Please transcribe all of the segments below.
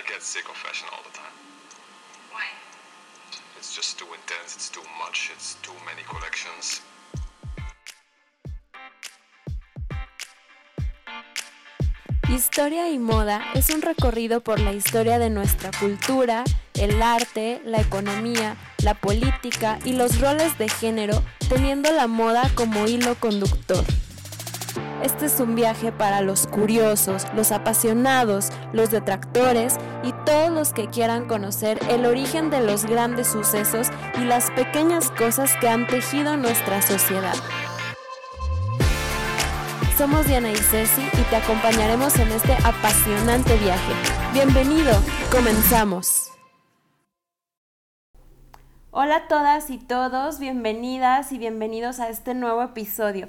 I get sick of fashion all the time. Why? It's just too intense, it's too much, it's too many collections. Historia y moda es un recorrido por la historia de nuestra cultura, el arte, la economía, la política y los roles de género, teniendo la moda como hilo conductor. Este es un viaje para los curiosos, los apasionados, los detractores y todos los que quieran conocer el origen de los grandes sucesos y las pequeñas cosas que han tejido nuestra sociedad. Somos Diana y Ceci y te acompañaremos en este apasionante viaje. Bienvenido, comenzamos. Hola a todas y todos, bienvenidas y bienvenidos a este nuevo episodio.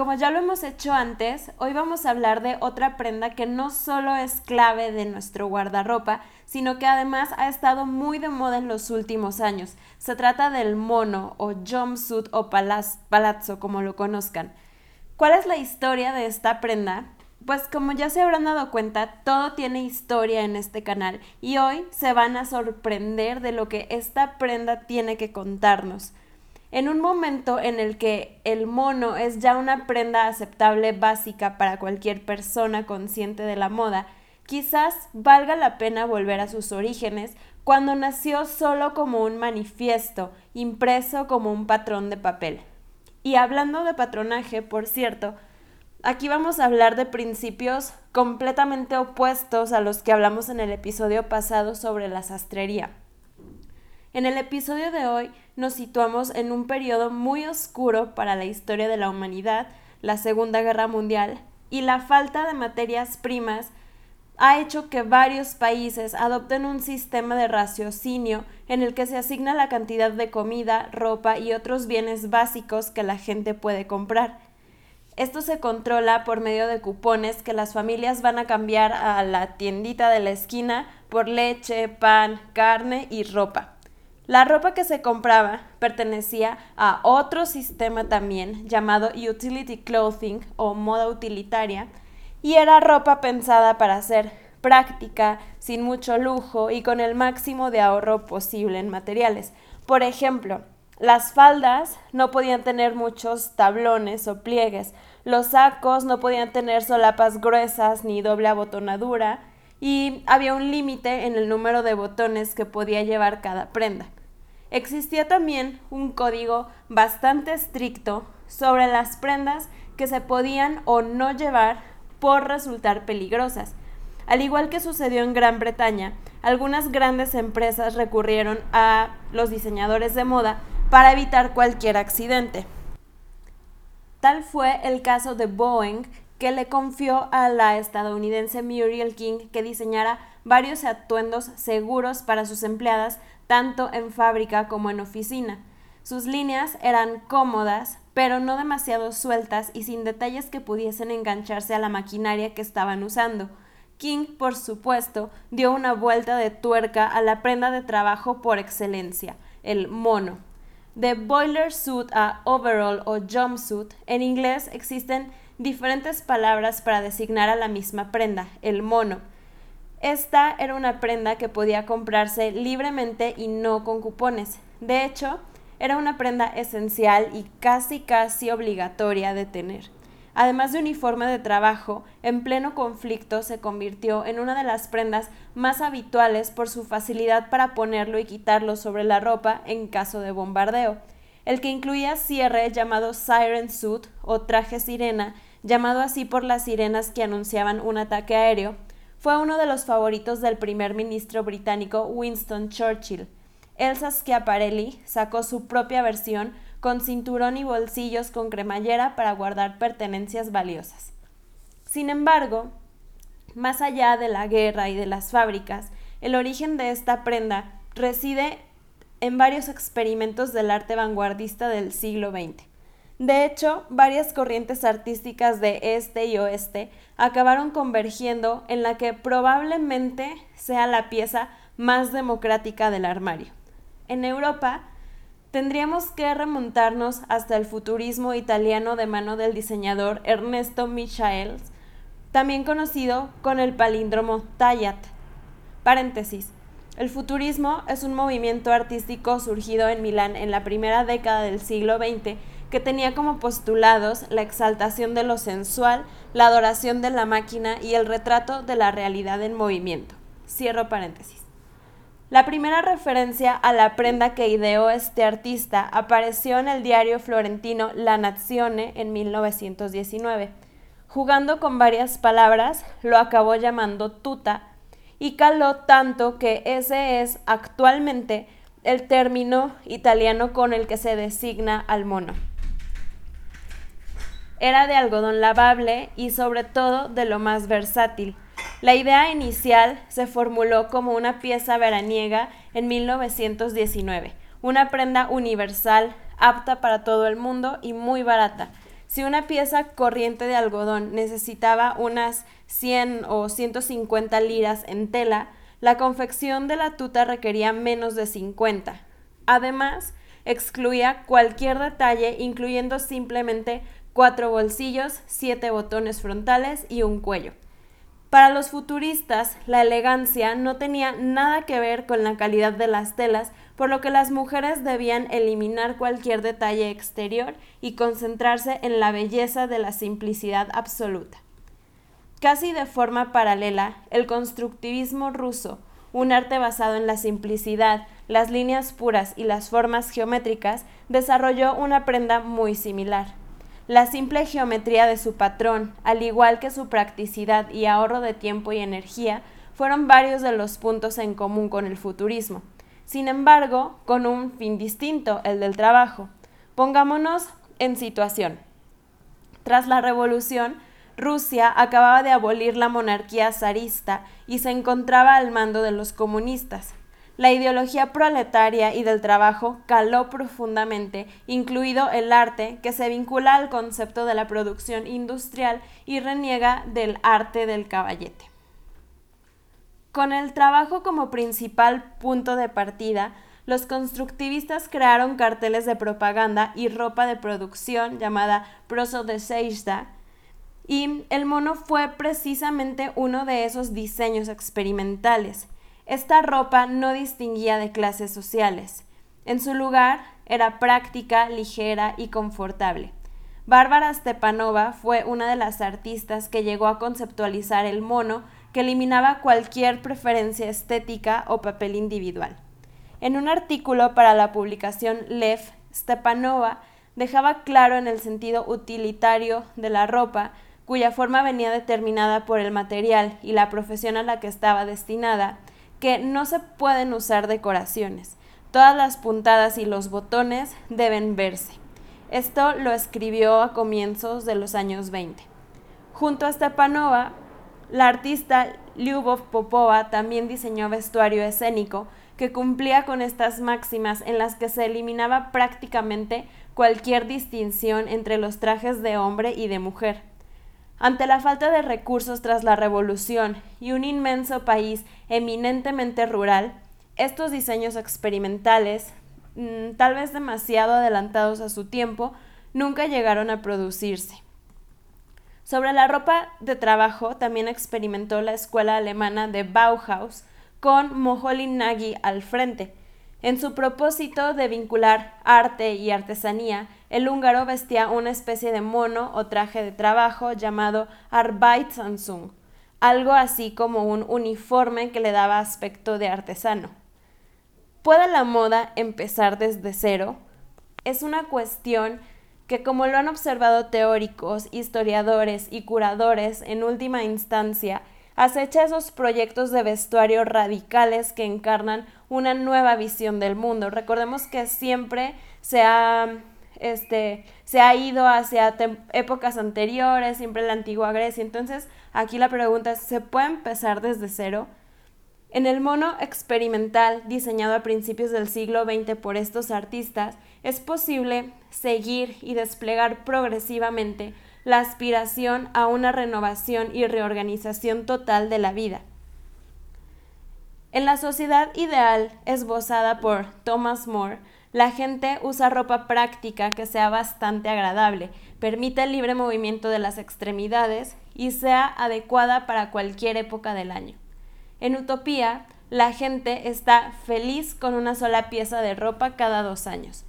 Como ya lo hemos hecho antes, hoy vamos a hablar de otra prenda que no solo es clave de nuestro guardarropa, sino que además ha estado muy de moda en los últimos años. Se trata del mono o jumpsuit o palazzo, como lo conozcan. ¿Cuál es la historia de esta prenda? Pues como ya se habrán dado cuenta, todo tiene historia en este canal y hoy se van a sorprender de lo que esta prenda tiene que contarnos. En un momento en el que el mono es ya una prenda aceptable básica para cualquier persona consciente de la moda, quizás valga la pena volver a sus orígenes cuando nació solo como un manifiesto, impreso como un patrón de papel. Y hablando de patronaje, por cierto, aquí vamos a hablar de principios completamente opuestos a los que hablamos en el episodio pasado sobre la sastrería. En el episodio de hoy nos situamos en un periodo muy oscuro para la historia de la humanidad, la Segunda Guerra Mundial, y la falta de materias primas ha hecho que varios países adopten un sistema de raciocinio en el que se asigna la cantidad de comida, ropa y otros bienes básicos que la gente puede comprar. Esto se controla por medio de cupones que las familias van a cambiar a la tiendita de la esquina por leche, pan, carne y ropa. La ropa que se compraba pertenecía a otro sistema también llamado utility clothing o moda utilitaria y era ropa pensada para ser práctica, sin mucho lujo y con el máximo de ahorro posible en materiales. Por ejemplo, las faldas no podían tener muchos tablones o pliegues, los sacos no podían tener solapas gruesas ni doble abotonadura y había un límite en el número de botones que podía llevar cada prenda. Existía también un código bastante estricto sobre las prendas que se podían o no llevar por resultar peligrosas. Al igual que sucedió en Gran Bretaña, algunas grandes empresas recurrieron a los diseñadores de moda para evitar cualquier accidente. Tal fue el caso de Boeing, que le confió a la estadounidense Muriel King que diseñara varios atuendos seguros para sus empleadas, tanto en fábrica como en oficina. Sus líneas eran cómodas, pero no demasiado sueltas y sin detalles que pudiesen engancharse a la maquinaria que estaban usando. King, por supuesto, dio una vuelta de tuerca a la prenda de trabajo por excelencia, el mono. De boiler suit a overall o jumpsuit, en inglés existen diferentes palabras para designar a la misma prenda, el mono. Esta era una prenda que podía comprarse libremente y no con cupones. De hecho, era una prenda esencial y casi casi obligatoria de tener. Además de uniforme de trabajo, en pleno conflicto se convirtió en una de las prendas más habituales por su facilidad para ponerlo y quitarlo sobre la ropa en caso de bombardeo. El que incluía cierre llamado siren suit o traje sirena, llamado así por las sirenas que anunciaban un ataque aéreo, fue uno de los favoritos del primer ministro británico Winston Churchill. Elsa Schiaparelli sacó su propia versión con cinturón y bolsillos con cremallera para guardar pertenencias valiosas. Sin embargo, más allá de la guerra y de las fábricas, el origen de esta prenda reside en varios experimentos del arte vanguardista del siglo XX. De hecho, varias corrientes artísticas de este y oeste acabaron convergiendo en la que probablemente sea la pieza más democrática del armario. En Europa, tendríamos que remontarnos hasta el futurismo italiano de mano del diseñador Ernesto Michaels, también conocido con el palíndromo Tayat. El futurismo es un movimiento artístico surgido en Milán en la primera década del siglo XX que tenía como postulados la exaltación de lo sensual, la adoración de la máquina y el retrato de la realidad en movimiento. Cierro paréntesis. La primera referencia a la prenda que ideó este artista apareció en el diario florentino La Nazione en 1919. Jugando con varias palabras, lo acabó llamando tuta y caló tanto que ese es actualmente el término italiano con el que se designa al mono era de algodón lavable y sobre todo de lo más versátil. La idea inicial se formuló como una pieza veraniega en 1919, una prenda universal, apta para todo el mundo y muy barata. Si una pieza corriente de algodón necesitaba unas 100 o 150 liras en tela, la confección de la tuta requería menos de 50. Además, excluía cualquier detalle, incluyendo simplemente cuatro bolsillos, siete botones frontales y un cuello. Para los futuristas, la elegancia no tenía nada que ver con la calidad de las telas, por lo que las mujeres debían eliminar cualquier detalle exterior y concentrarse en la belleza de la simplicidad absoluta. Casi de forma paralela, el constructivismo ruso, un arte basado en la simplicidad, las líneas puras y las formas geométricas, desarrolló una prenda muy similar. La simple geometría de su patrón, al igual que su practicidad y ahorro de tiempo y energía, fueron varios de los puntos en común con el futurismo. Sin embargo, con un fin distinto, el del trabajo. Pongámonos en situación. Tras la revolución, Rusia acababa de abolir la monarquía zarista y se encontraba al mando de los comunistas. La ideología proletaria y del trabajo caló profundamente, incluido el arte, que se vincula al concepto de la producción industrial y reniega del arte del caballete. Con el trabajo como principal punto de partida, los constructivistas crearon carteles de propaganda y ropa de producción llamada proso de Seijda, y el mono fue precisamente uno de esos diseños experimentales. Esta ropa no distinguía de clases sociales. En su lugar, era práctica, ligera y confortable. Bárbara Stepanova fue una de las artistas que llegó a conceptualizar el mono que eliminaba cualquier preferencia estética o papel individual. En un artículo para la publicación Lev, Stepanova dejaba claro en el sentido utilitario de la ropa, cuya forma venía determinada por el material y la profesión a la que estaba destinada, que no se pueden usar decoraciones. Todas las puntadas y los botones deben verse. Esto lo escribió a comienzos de los años 20. Junto a Stepanova, la artista Lyubov Popova también diseñó vestuario escénico que cumplía con estas máximas en las que se eliminaba prácticamente cualquier distinción entre los trajes de hombre y de mujer. Ante la falta de recursos tras la revolución y un inmenso país eminentemente rural, estos diseños experimentales, mm, tal vez demasiado adelantados a su tiempo, nunca llegaron a producirse. Sobre la ropa de trabajo también experimentó la escuela alemana de Bauhaus con Moholy Nagy al frente, en su propósito de vincular arte y artesanía, el húngaro vestía una especie de mono o traje de trabajo llamado Arbeitsansung, algo así como un uniforme que le daba aspecto de artesano. ¿Puede la moda empezar desde cero? Es una cuestión que, como lo han observado teóricos, historiadores y curadores en última instancia, acecha esos proyectos de vestuario radicales que encarnan una nueva visión del mundo. Recordemos que siempre se ha, este, se ha ido hacia épocas anteriores, siempre la antigua Grecia. Entonces, aquí la pregunta es, ¿se puede empezar desde cero? En el mono experimental diseñado a principios del siglo XX por estos artistas, es posible seguir y desplegar progresivamente la aspiración a una renovación y reorganización total de la vida. En la sociedad ideal esbozada por Thomas More, la gente usa ropa práctica que sea bastante agradable, permite el libre movimiento de las extremidades y sea adecuada para cualquier época del año. En Utopía, la gente está feliz con una sola pieza de ropa cada dos años.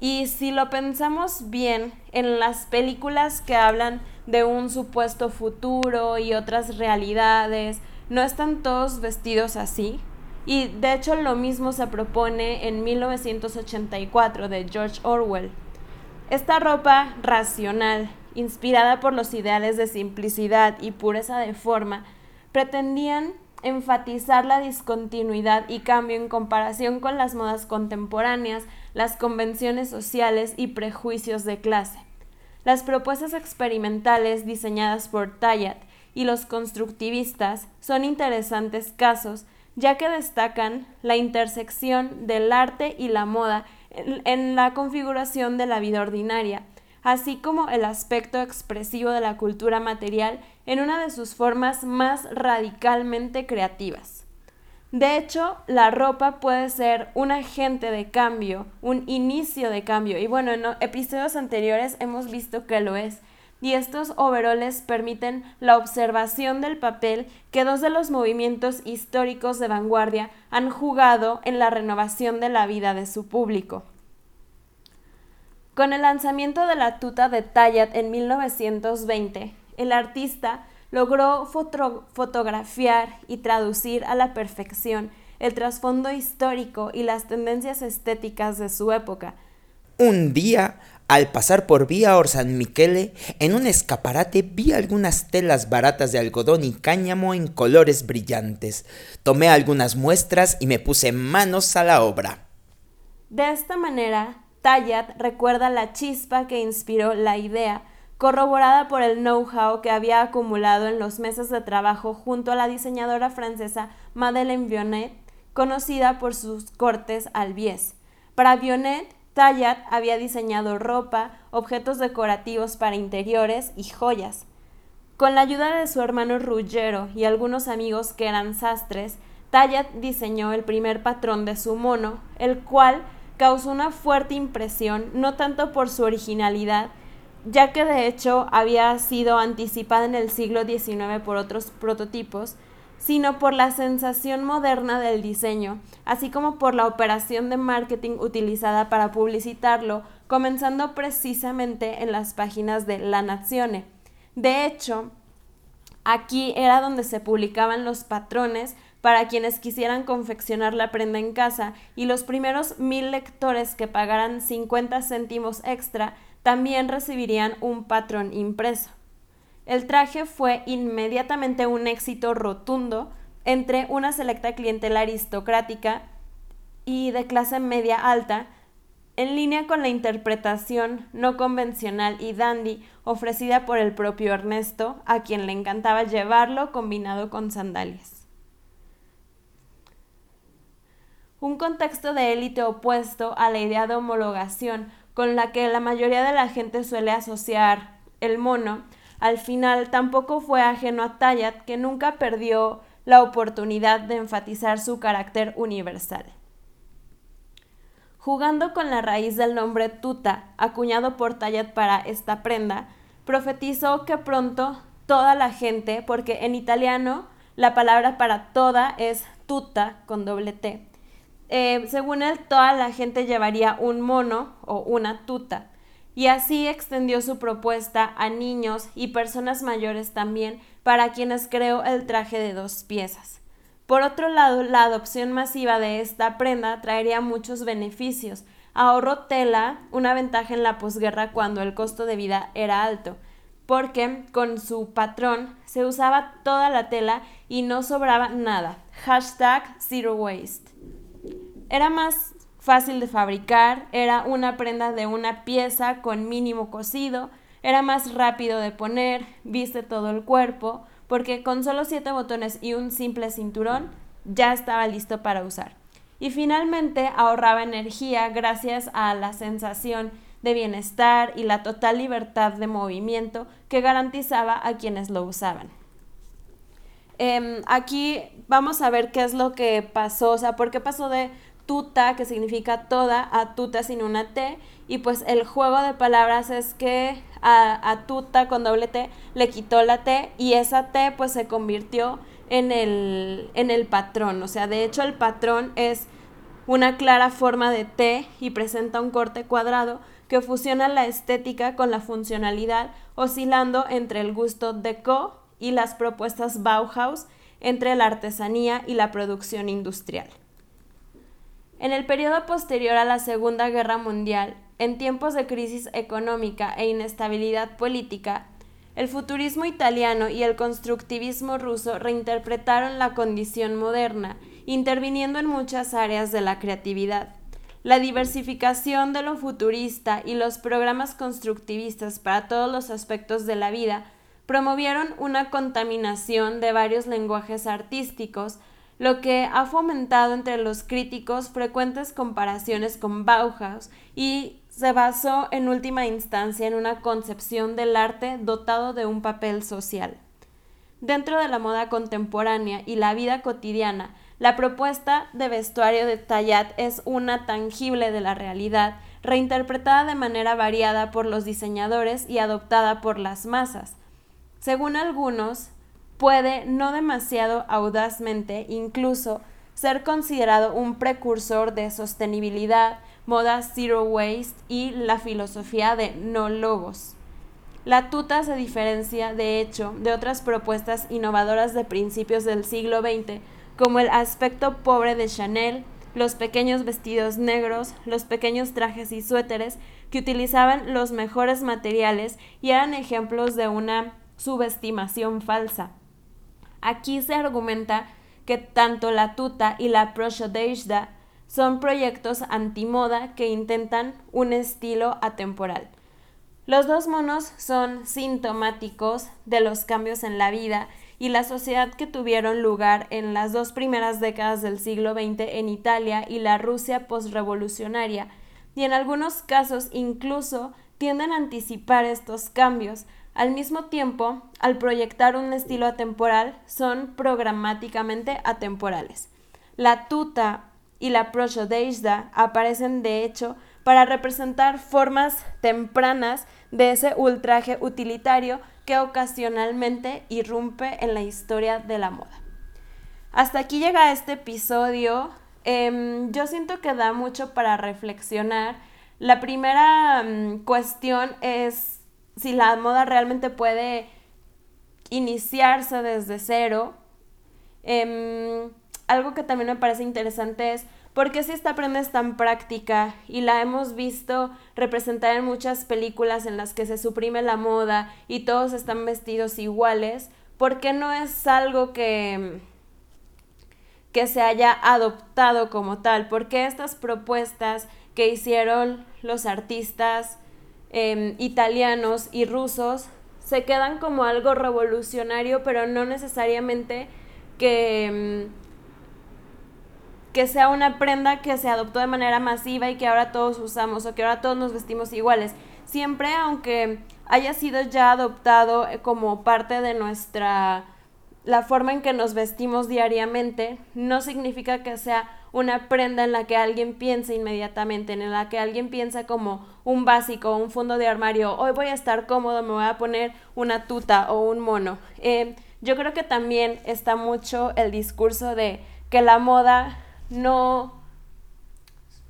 Y si lo pensamos bien, en las películas que hablan de un supuesto futuro y otras realidades, no están todos vestidos así. Y de hecho lo mismo se propone en 1984 de George Orwell. Esta ropa racional, inspirada por los ideales de simplicidad y pureza de forma, pretendían enfatizar la discontinuidad y cambio en comparación con las modas contemporáneas, las convenciones sociales y prejuicios de clase. Las propuestas experimentales diseñadas por Tayat y los constructivistas son interesantes casos ya que destacan la intersección del arte y la moda en, la configuración de la vida ordinaria, así como el aspecto expresivo de la cultura material en una de sus formas más radicalmente creativas. De hecho, la ropa puede ser un agente de cambio, un inicio de cambio, y bueno, en episodios anteriores hemos visto que lo es, y estos overoles permiten la observación del papel que dos de los movimientos históricos de vanguardia han jugado en la renovación de la vida de su público. Con el lanzamiento de la tuta de Tayat en 1920, el artista logró fotografiar y traducir a la perfección el trasfondo histórico y las tendencias estéticas de su época. Un día, al pasar por Vía Or San Michele, en un escaparate vi algunas telas baratas de algodón y cáñamo en colores brillantes. Tomé algunas muestras y me puse manos a la obra. De esta manera, Tayat recuerda la chispa que inspiró la idea, corroborada por el know-how que había acumulado en los meses de trabajo junto a la diseñadora francesa Madeleine Vionnet, conocida por sus cortes al bies. Para Vionnet, Tayat había diseñado ropa, objetos decorativos para interiores y joyas. Con la ayuda de su hermano Ruggero y algunos amigos que eran sastres, Tayat diseñó el primer patrón de su mono, el cual causó una fuerte impresión, no tanto por su originalidad, ya que de hecho había sido anticipada en el siglo XIX por otros prototipos, sino por la sensación moderna del diseño, así como por la operación de marketing utilizada para publicitarlo, comenzando precisamente en las páginas de La Nazione. De hecho, aquí era donde se publicaban los patrones para quienes quisieran confeccionar la prenda en casa y los primeros mil lectores que pagaran 50 céntimos extra también recibirían un patrón impreso. El traje fue inmediatamente un éxito rotundo entre una selecta clientela aristocrática y de clase media alta, en línea con la interpretación no convencional y dandy ofrecida por el propio Ernesto, a quien le encantaba llevarlo combinado con sandalias. un contexto de élite opuesto a la idea de homologación con la que la mayoría de la gente suele asociar el mono, al final tampoco fue ajeno a Tayat, que nunca perdió la oportunidad de enfatizar su carácter universal. Jugando con la raíz del nombre tuta, acuñado por Tayat para esta prenda, profetizó que pronto toda la gente, porque en italiano la palabra para toda es tuta con doble T, eh, según él, toda la gente llevaría un mono o una tuta. Y así extendió su propuesta a niños y personas mayores también, para quienes creó el traje de dos piezas. Por otro lado, la adopción masiva de esta prenda traería muchos beneficios. Ahorró tela, una ventaja en la posguerra cuando el costo de vida era alto, porque con su patrón se usaba toda la tela y no sobraba nada. Hashtag Zero Waste. Era más fácil de fabricar, era una prenda de una pieza con mínimo cosido, era más rápido de poner, viste todo el cuerpo, porque con solo siete botones y un simple cinturón ya estaba listo para usar. Y finalmente ahorraba energía gracias a la sensación de bienestar y la total libertad de movimiento que garantizaba a quienes lo usaban. Em, aquí vamos a ver qué es lo que pasó, o sea, por qué pasó de tuta, que significa toda, a tuta sin una T. Y pues el juego de palabras es que a, tuta con doble T le quitó la T y esa T pues se convirtió en el, en el patrón. O sea, de hecho el patrón es una clara forma de T y presenta un corte cuadrado que fusiona la estética con la funcionalidad, oscilando entre el gusto deco y las propuestas Bauhaus, entre la artesanía y la producción industrial. En el periodo posterior a la Segunda Guerra Mundial, en tiempos de crisis económica e inestabilidad política, el futurismo italiano y el constructivismo ruso reinterpretaron la condición moderna, interviniendo en muchas áreas de la creatividad. La diversificación de lo futurista y los programas constructivistas para todos los aspectos de la vida promovieron una contaminación de varios lenguajes artísticos, lo que ha fomentado entre los críticos frecuentes comparaciones con Bauhaus y se basó en última instancia en una concepción del arte dotado de un papel social. Dentro de la moda contemporánea y la vida cotidiana, la propuesta de vestuario de Tayat es una tangible de la realidad, reinterpretada de manera variada por los diseñadores y adoptada por las masas. Según algunos, puede no demasiado audazmente incluso ser considerado un precursor de sostenibilidad, moda zero waste y la filosofía de no logos. La tuta se diferencia, de hecho, de otras propuestas innovadoras de principios del siglo XX, como el aspecto pobre de Chanel, los pequeños vestidos negros, los pequeños trajes y suéteres que utilizaban los mejores materiales y eran ejemplos de una subestimación falsa. Aquí se argumenta que tanto la tuta y la proshodeshda son proyectos antimoda que intentan un estilo atemporal. Los dos monos son sintomáticos de los cambios en la vida y la sociedad que tuvieron lugar en las dos primeras décadas del siglo XX en Italia y la Rusia postrevolucionaria, y en algunos casos incluso tienden a anticipar estos cambios, al mismo tiempo, al proyectar un estilo atemporal, son programáticamente atemporales. La tuta y la proshodeishda aparecen de hecho para representar formas tempranas de ese ultraje utilitario que ocasionalmente irrumpe en la historia de la moda. Hasta aquí llega este episodio. Em, yo siento que da mucho para reflexionar. La primera mm, cuestión es si la moda realmente puede iniciarse desde cero. Em, algo que también me parece interesante es por qué si esta prenda es tan práctica y la hemos visto representar en muchas películas en las que se suprime la moda y todos están vestidos iguales, ¿por qué no es algo que, que se haya adoptado como tal? ¿Por qué estas propuestas que hicieron los artistas Em, italianos y rusos se quedan como algo revolucionario, pero no necesariamente que, em, que sea una prenda que se adoptó de manera masiva y que ahora todos usamos o que ahora todos nos vestimos iguales. Siempre, aunque haya sido ya adoptado eh, como parte de nuestra la forma en que nos vestimos diariamente no significa que sea una prenda en la que alguien piense inmediatamente, en la que alguien piensa como un básico, un fondo de armario, hoy voy a estar cómodo, me voy a poner una tuta o un mono. Eh, yo creo que también está mucho el discurso de que la moda no,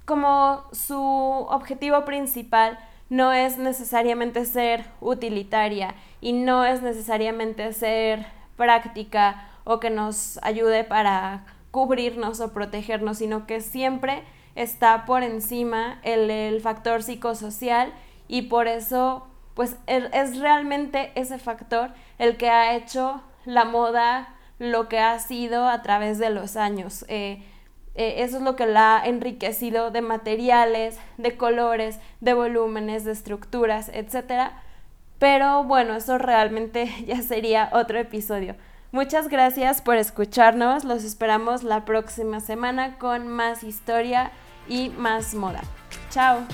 como su objetivo principal no es necesariamente ser utilitaria y no es necesariamente ser práctica o que nos ayude para cubrirnos o protegernos, sino que siempre está por encima el, factor psicosocial y por eso pues es realmente ese factor el que ha hecho la moda lo que ha sido a través de los años. Eh, eh, eso es lo que la ha enriquecido de materiales, de colores, de volúmenes, de estructuras, etc. Pero bueno, eso realmente ya sería otro episodio. Muchas gracias por escucharnos. Los esperamos la próxima semana con más historia y más moda. Chao.